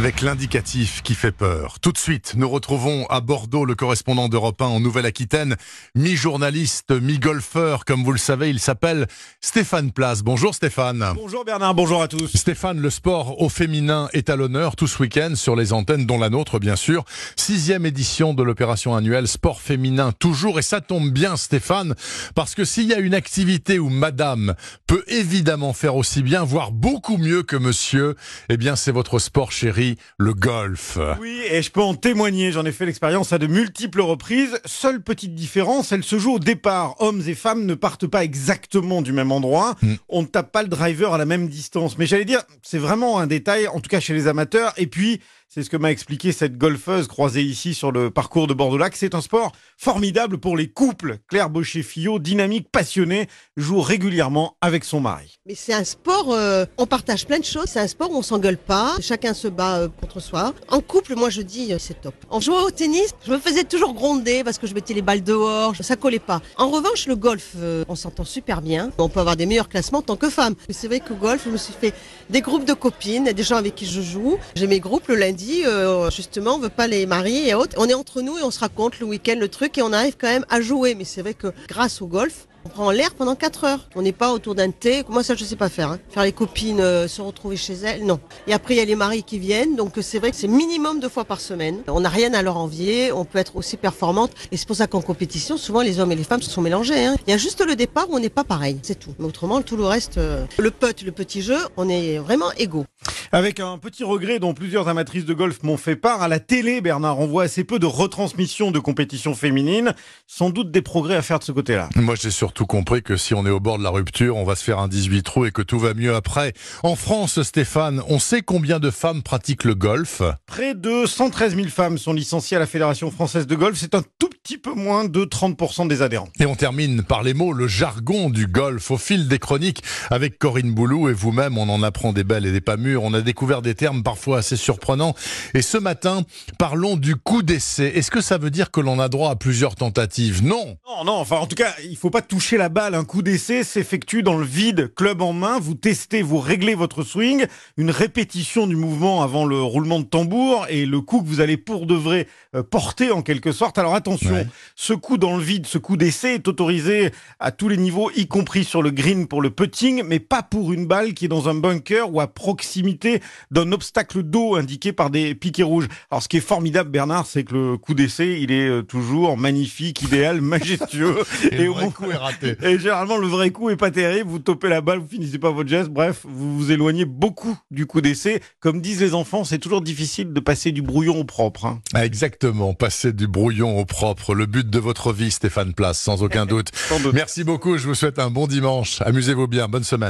Avec l'indicatif qui fait peur. Tout de suite, nous retrouvons à Bordeaux le correspondant d'Europe 1 en Nouvelle-Aquitaine, mi-journaliste, mi-golfeur, comme vous le savez, il s'appelle Stéphane Place. Bonjour Stéphane. Bonjour Bernard, bonjour à tous. Stéphane, le sport au féminin est à l'honneur tout ce week-end sur les antennes, dont la nôtre bien sûr. Sixième édition de l'opération annuelle Sport féminin toujours, et ça tombe bien Stéphane, parce que s'il y a une activité où madame peut évidemment faire aussi bien, voire beaucoup mieux que monsieur, eh bien c'est votre sport chéri, le golf. Oui, et je peux en témoigner, j'en ai fait l'expérience à de multiples reprises. Seule petite différence, elle se joue au départ. Hommes et femmes ne partent pas exactement du même endroit. Mm. On ne tape pas le driver à la même distance. Mais j'allais dire, c'est vraiment un détail, en tout cas chez les amateurs. Et puis, c'est ce que m'a expliqué cette golfeuse croisée ici sur le parcours de Bordeaux-Lac. C'est un sport formidable pour les couples. Claire Baucher-Fillot, dynamique, passionnée, joue régulièrement avec son mari. Mais c'est un sport, euh, on partage plein de choses. C'est un sport où on s'engueule pas, chacun se bat euh, contre soi. En couple, moi je dis euh, c'est top. En jouant au tennis, je me faisais toujours gronder parce que je mettais les balles dehors, ça collait pas. En revanche, le golf, on s'entend super bien. On peut avoir des meilleurs classements en tant que femme. C'est vrai qu'au golf, je me suis fait des groupes de copines, des gens avec qui je joue. J'ai mes groupes le lundi, euh, justement, on veut pas les marier et autres. On est entre nous et on se raconte le week-end le truc et on arrive quand même à jouer. Mais c'est vrai que grâce au golf, on prend l'air pendant 4 heures. On n'est pas autour d'un thé. Moi, ça, je sais pas faire. hein. Faire les copines, euh, se retrouver chez elles, non. Et après, il y a les maris qui viennent. Donc, euh, c'est vrai que c'est minimum deux fois par semaine. On n'a rien à leur envier. On peut être aussi performante. Et c'est pour ça qu'en compétition, souvent, les hommes et les femmes se sont mélangés. hein. Il y a juste le départ où on n'est pas pareil. C'est tout. Mais autrement, tout le reste, le putt, le petit jeu, on est vraiment égaux. Avec un petit regret dont plusieurs amatrices de golf m'ont fait part, à la télé, Bernard, on voit assez peu de retransmissions de compétitions féminines. Sans doute des progrès à faire de ce côté-là. Moi, j'ai surtout compris que si on est au bord de la rupture, on va se faire un 18 trous et que tout va mieux après. En France, Stéphane, on sait combien de femmes pratiquent le golf? Près de 113 000 femmes sont licenciées à la Fédération française de golf. C'est un tout petit peu moins de 30% des adhérents. Et on termine par les mots, le jargon du golf au fil des chroniques avec Corinne Boulou et vous-même, on en apprend des belles et des pas mûres. On a découvert des termes parfois assez surprenants. Et ce matin, parlons du coup d'essai. Est-ce que ça veut dire que l'on a droit à plusieurs tentatives? Non Non, non, enfin en tout cas, il faut pas toucher la balle. Un coup d'essai s'effectue dans le vide, club en main. Vous testez, vous réglez votre swing. Une répétition du mouvement avant le roulement de tambour et le coup que vous allez pour de vrai euh, porter en quelque sorte. Alors attention, Ouais. ce coup dans le vide, ce coup d'essai est autorisé à tous les niveaux, y compris sur le green pour le putting, mais pas pour une balle qui est dans un bunker ou à proximité d'un obstacle d'eau indiqué par des piquets rouges. Alors ce qui est formidable, Bernard, c'est que le coup d'essai, il est euh, toujours magnifique, idéal, majestueux. Et le au vrai coup est raté. et généralement, le vrai coup est pas terrible. Vous topez la balle, vous finissez pas votre geste. Bref, vous vous éloignez beaucoup du coup d'essai. Comme disent les enfants, c'est toujours difficile de passer du brouillon au propre. hein. Ah, Exactement, passer du brouillon au propre, le but de votre vie, Stéphane Place, sans aucun doute. Sans doute. Merci beaucoup, je vous souhaite un bon dimanche. Amusez-vous bien, bonne semaine.